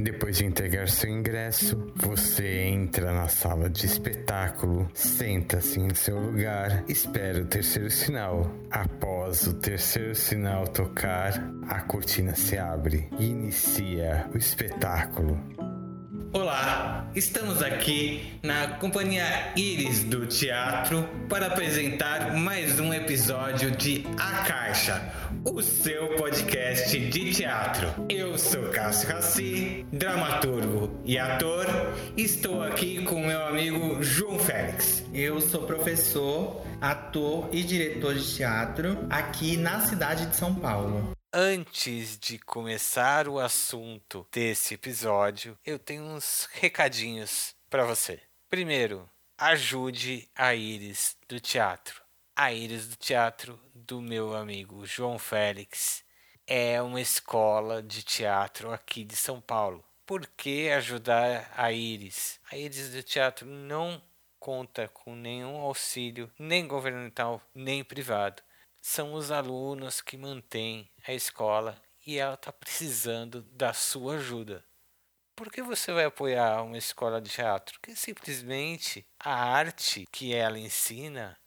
Depois de entregar seu ingresso, você entra na sala de espetáculo, senta-se em seu lugar, espera o terceiro sinal. Após o terceiro sinal tocar, a cortina se abre e inicia o espetáculo. Olá, estamos aqui na Companhia Iris do Teatro para apresentar mais um episódio de A Caixa, o seu podcast de teatro. Eu sou Cássio Raci, dramaturgo e ator. Estou aqui com meu amigo João Félix. Eu sou professor, ator e diretor de teatro aqui na cidade de São Paulo. Antes de começar o assunto desse episódio, eu tenho uns recadinhos para você. Primeiro, ajude a Iris do teatro. A Iris do teatro do meu amigo João Félix é uma escola de teatro aqui de São Paulo. Por que ajudar a Iris? A Iris do teatro não conta com nenhum auxílio, nem governamental, nem privado são os alunos que mantêm a escola e ela está precisando da sua ajuda. Por que você vai apoiar uma escola de teatro? Porque simplesmente a arte que ela ensina,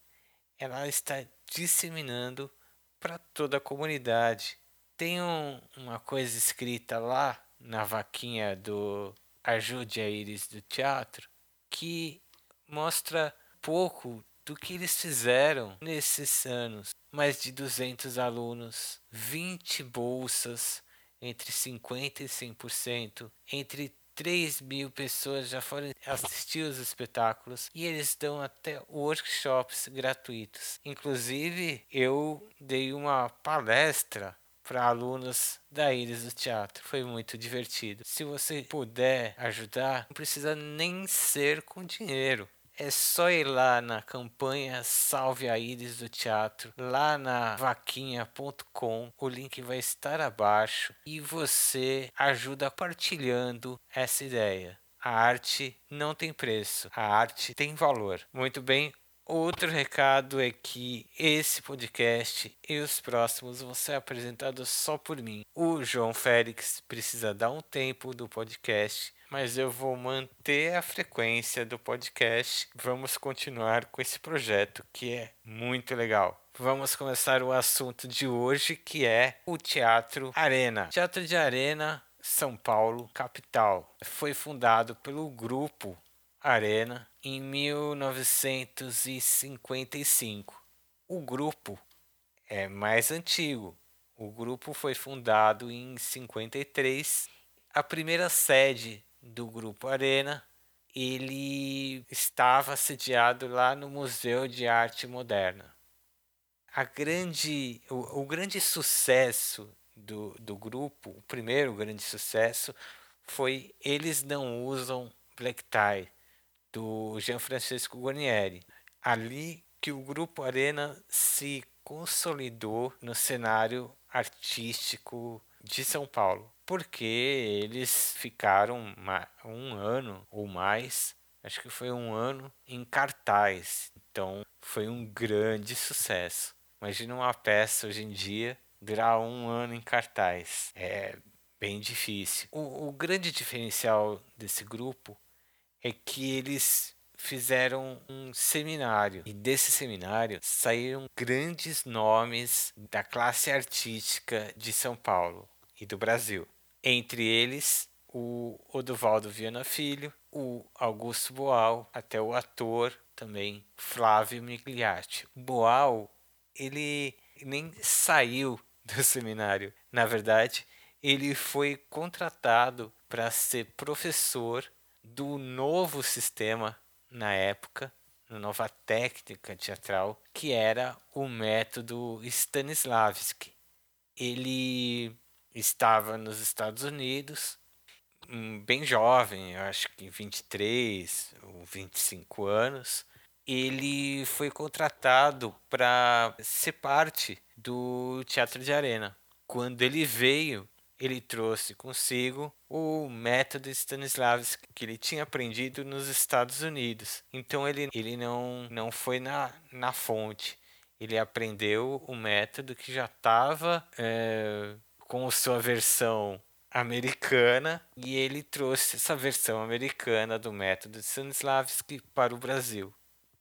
ela está disseminando para toda a comunidade. Tem um, uma coisa escrita lá na vaquinha do Ajude a Iris do Teatro que mostra pouco do que eles fizeram nesses anos. Mais de 200 alunos, 20 bolsas, entre 50% e 100%, entre 3 mil pessoas já foram assistir os espetáculos e eles dão até workshops gratuitos. Inclusive, eu dei uma palestra para alunos da Iris do Teatro. Foi muito divertido. Se você puder ajudar, não precisa nem ser com dinheiro. É só ir lá na campanha Salve a Iris do Teatro, lá na vaquinha.com. O link vai estar abaixo e você ajuda partilhando essa ideia. A arte não tem preço, a arte tem valor. Muito bem, Outro recado é que esse podcast e os próximos vão ser apresentados só por mim. O João Félix precisa dar um tempo do podcast mas eu vou manter a frequência do podcast. Vamos continuar com esse projeto que é muito legal. Vamos começar o assunto de hoje, que é o Teatro Arena. Teatro de Arena, São Paulo, capital. Foi fundado pelo grupo Arena em 1955. O grupo é mais antigo. O grupo foi fundado em 53. A primeira sede do Grupo Arena, ele estava sediado lá no Museu de Arte Moderna. A grande, o, o grande sucesso do, do grupo, o primeiro grande sucesso, foi Eles Não Usam Black Tie, do Jean Francisco Guarnieri. Ali que o Grupo Arena se consolidou no cenário artístico de São Paulo porque eles ficaram um ano ou mais, acho que foi um ano, em cartaz. Então foi um grande sucesso. Imagina uma peça hoje em dia durar um ano em cartaz. É bem difícil. O, o grande diferencial desse grupo é que eles fizeram um seminário e desse seminário saíram grandes nomes da classe artística de São Paulo e do Brasil. Entre eles, o Odovaldo Viana Filho, o Augusto Boal, até o ator também, Flávio Migliatti. Boal, ele nem saiu do seminário. Na verdade, ele foi contratado para ser professor do novo sistema na época, na nova técnica teatral, que era o método Stanislavski. Ele estava nos Estados Unidos, bem jovem, acho que 23 ou 25 anos. Ele foi contratado para ser parte do Teatro de Arena. Quando ele veio, ele trouxe consigo o método Stanislavski que ele tinha aprendido nos Estados Unidos. Então ele, ele não, não foi na, na fonte. Ele aprendeu o método que já estava é, com sua versão americana e ele trouxe essa versão americana do método de Stanislavski para o Brasil.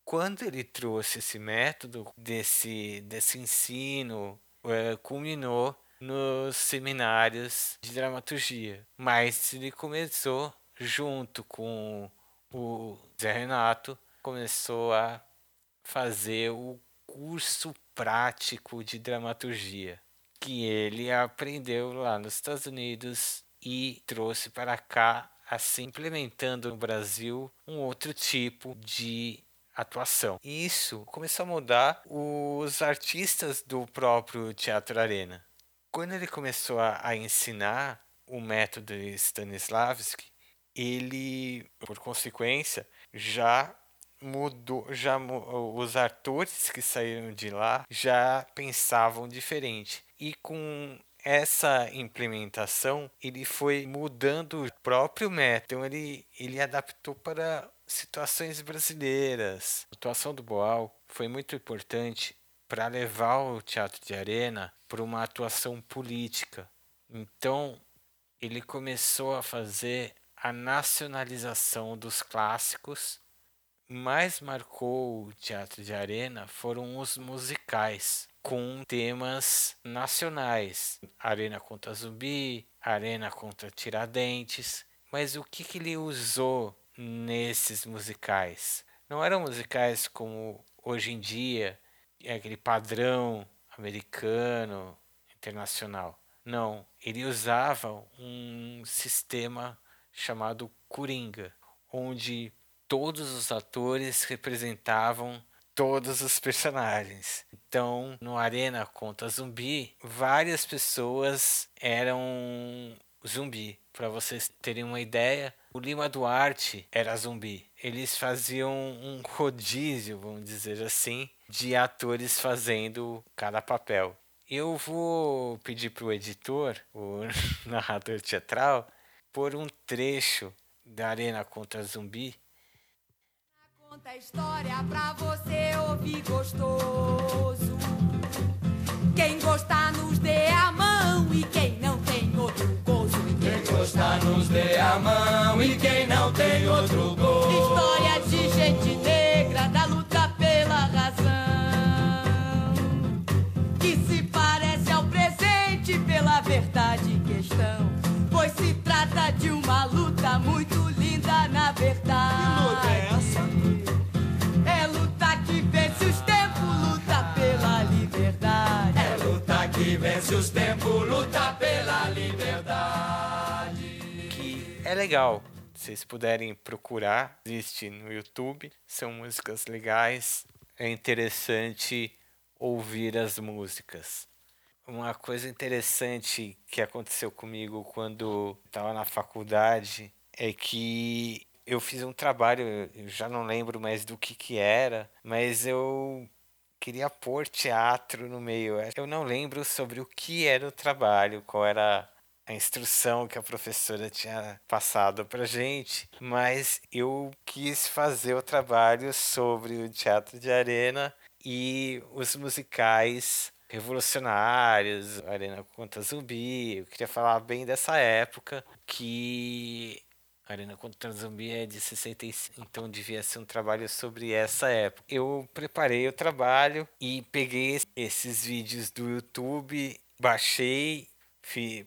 Quando ele trouxe esse método desse, desse ensino, é, culminou nos seminários de dramaturgia. Mas ele começou junto com o Zé Renato, começou a fazer o curso prático de dramaturgia que ele aprendeu lá nos Estados Unidos e trouxe para cá, assim implementando no Brasil um outro tipo de atuação. E isso começou a mudar os artistas do próprio Teatro Arena. Quando ele começou a, a ensinar o método Stanislavski, ele, por consequência, já mudou, já os atores que saíram de lá já pensavam diferente. E com essa implementação, ele foi mudando o próprio método. Então ele, ele adaptou para situações brasileiras. A atuação do Boal foi muito importante para levar o teatro de arena para uma atuação política. Então, ele começou a fazer a nacionalização dos clássicos. Mais marcou o teatro de arena foram os musicais com temas nacionais, Arena contra Zumbi, Arena contra Tiradentes. Mas o que, que ele usou nesses musicais? Não eram musicais como hoje em dia, é aquele padrão americano, internacional. Não, ele usava um sistema chamado Coringa, onde todos os atores representavam todos os personagens. Então, no Arena contra Zumbi, várias pessoas eram zumbi. Para vocês terem uma ideia, o Lima Duarte era zumbi. Eles faziam um rodízio, vamos dizer assim, de atores fazendo cada papel. Eu vou pedir para o editor, o narrador teatral, pôr um trecho da Arena contra Zumbi Conta a história pra você ouvir gostoso. Quem gostar nos dê a mão e quem não tem outro gozo. Quem gostar nos dê a mão e quem não tem outro gozo. História tempos, luta pela liberdade. Que é legal. Se vocês puderem procurar, existe no YouTube. São músicas legais. É interessante ouvir as músicas. Uma coisa interessante que aconteceu comigo quando estava na faculdade é que eu fiz um trabalho, eu já não lembro mais do que que era, mas eu queria pôr teatro no meio. Eu não lembro sobre o que era o trabalho, qual era a instrução que a professora tinha passado pra gente, mas eu quis fazer o trabalho sobre o teatro de arena e os musicais revolucionários, Arena contra Zumbi. Eu queria falar bem dessa época que Arena contra Zumbi é de 65, então devia ser um trabalho sobre essa época. Eu preparei o trabalho e peguei esses vídeos do YouTube, baixei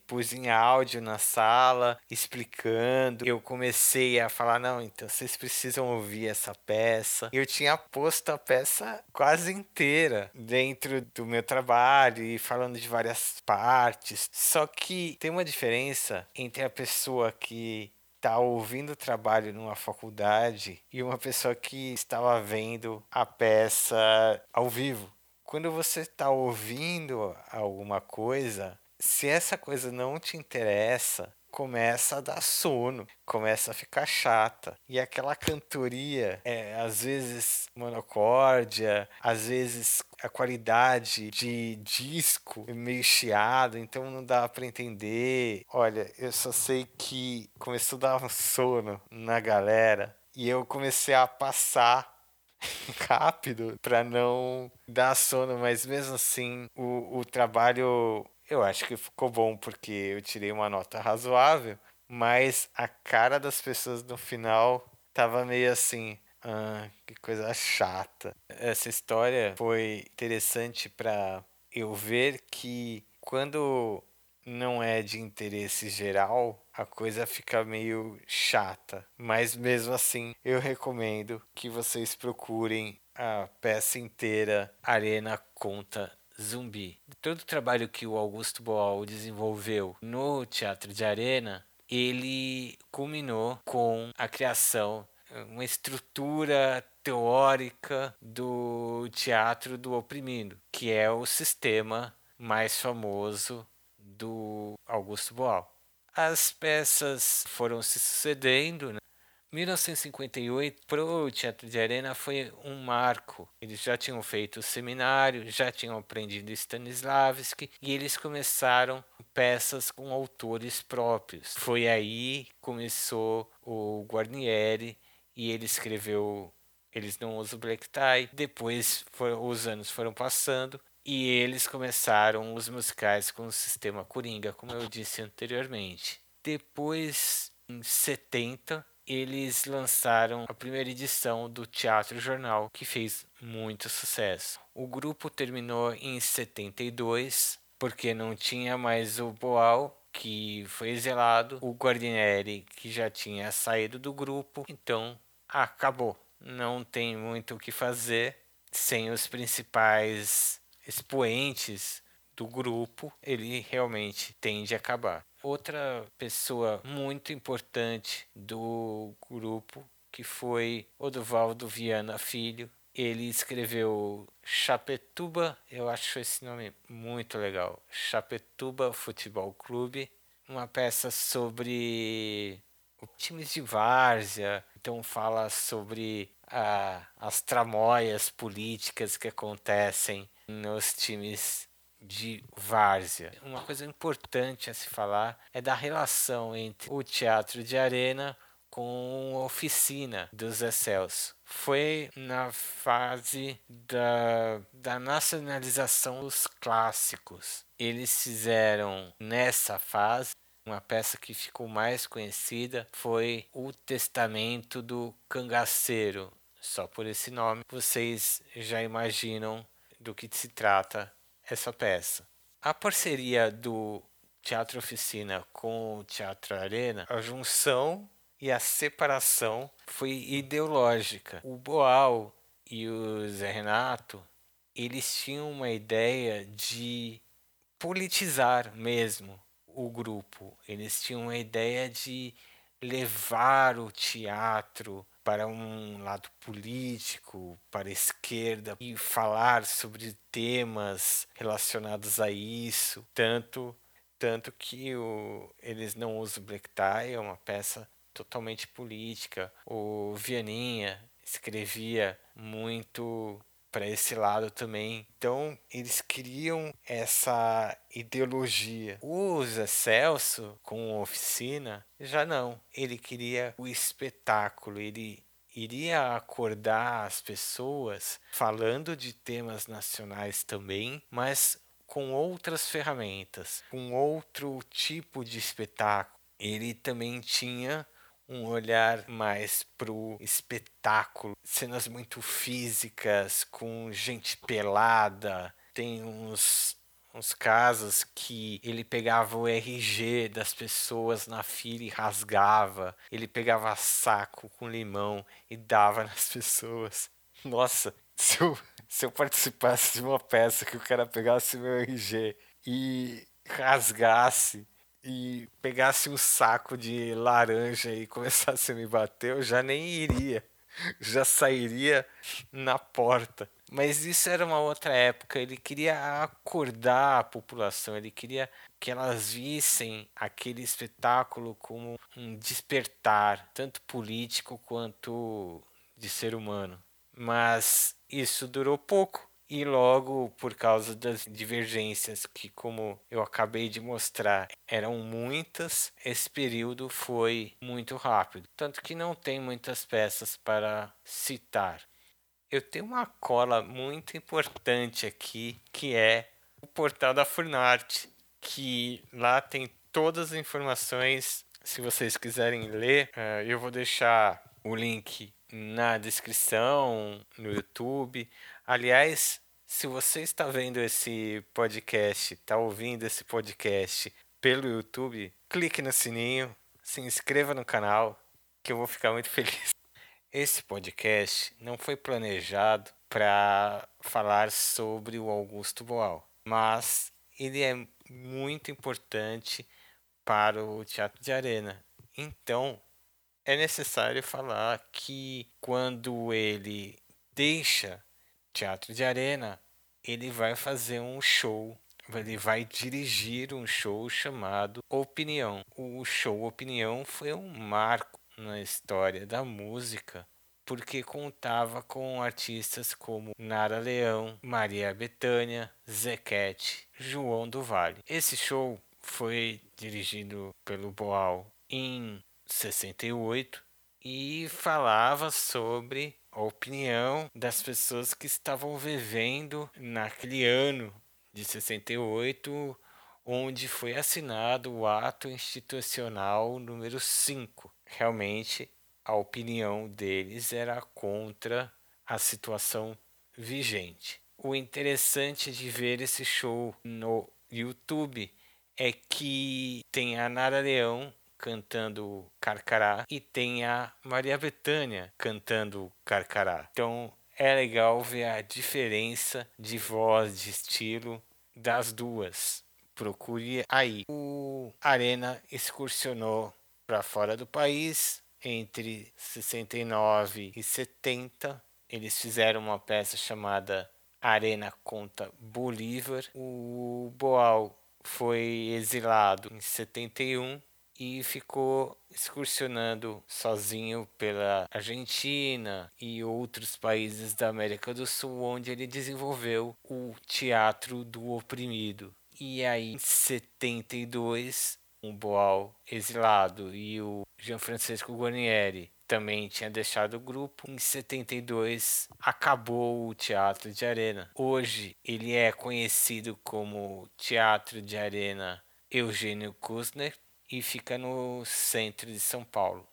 pus em áudio na sala, explicando. Eu comecei a falar: não, então vocês precisam ouvir essa peça. Eu tinha posto a peça quase inteira dentro do meu trabalho e falando de várias partes. Só que tem uma diferença entre a pessoa que está ouvindo trabalho numa faculdade e uma pessoa que estava vendo a peça ao vivo. Quando você está ouvindo alguma coisa, se essa coisa não te interessa, começa a dar sono, começa a ficar chata. E aquela cantoria é às vezes monocórdia, às vezes a qualidade de disco é meio chiado, então não dá para entender. Olha, eu só sei que começou a dar um sono na galera e eu comecei a passar rápido para não dar sono, mas mesmo assim o, o trabalho Eu acho que ficou bom porque eu tirei uma nota razoável, mas a cara das pessoas no final tava meio assim, ah, que coisa chata. Essa história foi interessante para eu ver que quando não é de interesse geral, a coisa fica meio chata. Mas mesmo assim, eu recomendo que vocês procurem a peça inteira Arena Conta Zumbi. Todo o trabalho que o Augusto Boal desenvolveu no Teatro de Arena, ele culminou com a criação uma estrutura teórica do teatro do oprimido, que é o sistema mais famoso do Augusto Boal. As peças foram se sucedendo. Né? 1958 para o Teatro de Arena foi um marco. Eles já tinham feito o seminário, já tinham aprendido Stanislavski e eles começaram peças com autores próprios. Foi aí que começou o Guarnieri e ele escreveu Eles Não Usam Black Tie. Depois os anos foram passando e eles começaram os musicais com o sistema Coringa, como eu disse anteriormente. Depois, em 70, eles lançaram a primeira edição do Teatro Jornal, que fez muito sucesso. O grupo terminou em 72, porque não tinha mais o Boal, que foi exilado, o Guardinelli, que já tinha saído do grupo, então acabou. Não tem muito o que fazer sem os principais expoentes do grupo, ele realmente tende a acabar. Outra pessoa muito importante do grupo, que foi Odovaldo Viana Filho, ele escreveu Chapetuba, eu acho esse nome muito legal. Chapetuba Futebol Clube, uma peça sobre times de várzea, então fala sobre a, as tramóias políticas que acontecem nos times de várzea. Uma coisa importante a se falar é da relação entre o teatro de arena com a oficina dos Celso. Foi na fase da, da nacionalização dos clássicos. Eles fizeram nessa fase uma peça que ficou mais conhecida foi O Testamento do Cangaceiro. Só por esse nome vocês já imaginam do que se trata essa peça. A parceria do Teatro Oficina com o Teatro Arena, a junção e a separação foi ideológica. O Boal e o Zé Renato, eles tinham uma ideia de politizar mesmo o grupo. Eles tinham a ideia de levar o teatro para um lado político, para a esquerda e falar sobre temas relacionados a isso, tanto tanto que o, eles não usam Black Tie, é uma peça totalmente política. O Vianinha escrevia muito para esse lado também. Então, eles criam essa ideologia. O Zé Celso, com oficina, já não. Ele queria o espetáculo, ele iria acordar as pessoas falando de temas nacionais também, mas com outras ferramentas, com outro tipo de espetáculo. Ele também tinha um olhar mais pro espetáculo, cenas muito físicas, com gente pelada. Tem uns, uns casos que ele pegava o RG das pessoas na fila e rasgava. Ele pegava saco com limão e dava nas pessoas. Nossa, se eu, se eu participasse de uma peça que o cara pegasse meu RG e rasgasse e pegasse um saco de laranja e começasse a me bater, eu já nem iria. Já sairia na porta. Mas isso era uma outra época. Ele queria acordar a população, ele queria que elas vissem aquele espetáculo como um despertar, tanto político quanto de ser humano. Mas isso durou pouco e logo, por causa das divergências que, como eu acabei de mostrar, eram muitas, esse período foi muito rápido. Tanto que não tem muitas peças para citar. Eu tenho uma cola muito importante aqui, que é o portal da Furnart, que lá tem todas as informações. Se vocês quiserem ler, uh, eu vou deixar o link na descrição, no YouTube. Aliás, se você está vendo esse podcast, está ouvindo esse podcast pelo YouTube, clique no sininho, se inscreva no canal, que eu vou ficar muito feliz. Esse podcast não foi planejado para falar sobre o Augusto Boal, mas ele é muito importante para o teatro de arena. Então, é necessário falar que quando ele deixa teatro de arena, ele vai fazer um show, ele vai dirigir um show chamado Opinião. O show Opinião foi um marco na história da música porque contava com artistas como Nara Leão, Maria Bethânia, Zequete, João do Vale. Esse show foi dirigido pelo Boal em 68 e falava sobre a opinião das pessoas que estavam vivendo naquele ano de 68, onde foi assinado o ato institucional número 5. Realmente, a opinião deles era contra a situação vigente. O interessante de ver esse show no YouTube é que tem a Nara Leão cantando Carcará e tem a Maria Bethânia cantando Carcará. Então é legal ver a diferença de voz, de estilo das duas. Procure aí. O Arena excursionou para fora do país entre 69 e 70. Eles fizeram uma peça chamada Arena conta Bolívar. O Boal foi exilado em 71 e ficou excursionando sozinho pela Argentina e outros países da América do Sul, onde ele desenvolveu o teatro do oprimido. E aí, em 72, o Boal exilado e o Gianfrancesco Guarnieri também tinha deixado o grupo. Em 72 acabou o Teatro de Arena. Hoje ele é conhecido como Teatro de Arena Eugênio Kusner e fica no centro de São Paulo.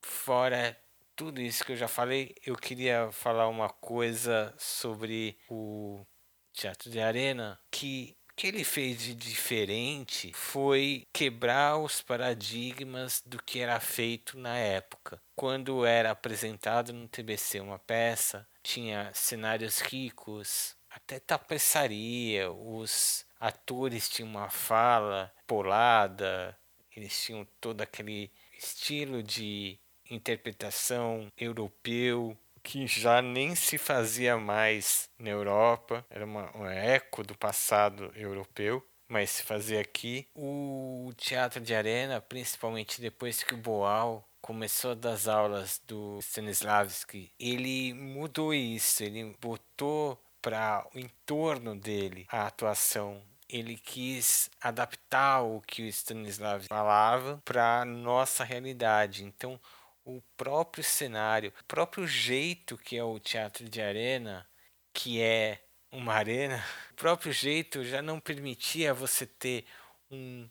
Fora tudo isso que eu já falei, eu queria falar uma coisa sobre o Teatro de Arena que o que ele fez de diferente foi quebrar os paradigmas do que era feito na época. Quando era apresentado no TBC uma peça, tinha cenários ricos, até tapeçaria, os atores tinham uma fala polada, eles tinham todo aquele estilo de interpretação europeu que já nem se fazia mais na Europa, era uma, um eco do passado europeu, mas se fazia aqui. O teatro de arena, principalmente depois que o Boal começou das aulas do Stanislavski, ele mudou isso, ele botou para o entorno dele a atuação ele quis adaptar o que o Stanislavski falava para nossa realidade. Então, o próprio cenário, o próprio jeito que é o teatro de arena, que é uma arena, o próprio jeito já não permitia você ter um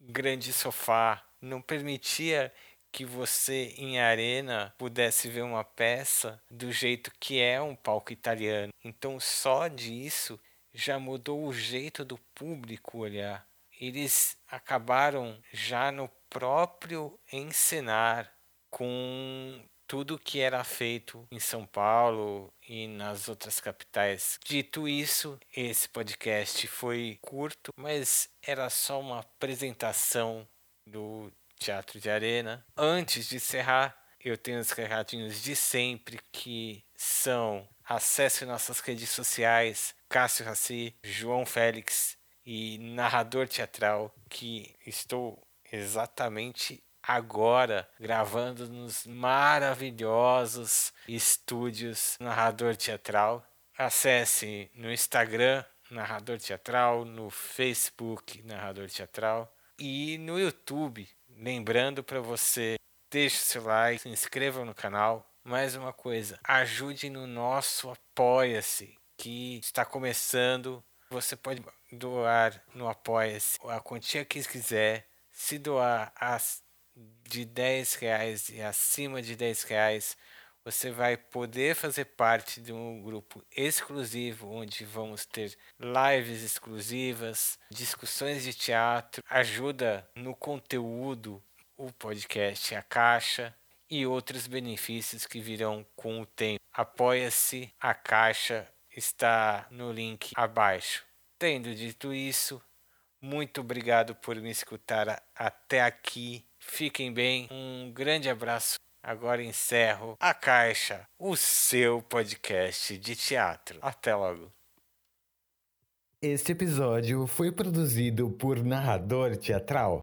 grande sofá, não permitia que você em arena pudesse ver uma peça do jeito que é um palco italiano. Então só disso já mudou o jeito do público olhar. Eles acabaram já no próprio encenar com tudo que era feito em São Paulo e nas outras capitais. Dito isso, esse podcast foi curto, mas era só uma apresentação do Teatro de Arena. Antes de encerrar, eu tenho os recadinhos de sempre que são acesse nossas redes sociais, Cássio Raci, João Félix e narrador teatral que estou exatamente agora gravando nos maravilhosos estúdios Narrador Teatral. Acesse no Instagram Narrador Teatral, no Facebook Narrador Teatral e no YouTube. Lembrando para você, deixe seu like, se inscreva no canal. Mais uma coisa, ajude no nosso Apoia-se, que está começando. Você pode doar no Apoia-se a quantia que quiser. Se doar as de 10 reais e acima de 10 reais, você vai poder fazer parte de um grupo exclusivo onde vamos ter lives exclusivas, discussões de teatro, ajuda no conteúdo, o podcast A Caixa e outros benefícios que virão com o tempo. Apoia-se, a Caixa está no link abaixo. Tendo dito isso, muito obrigado por me escutar até aqui. Fiquem bem, um grande abraço. Agora encerro a Caixa, o seu podcast de teatro. Até logo. Este episódio foi produzido por Narrador Teatral.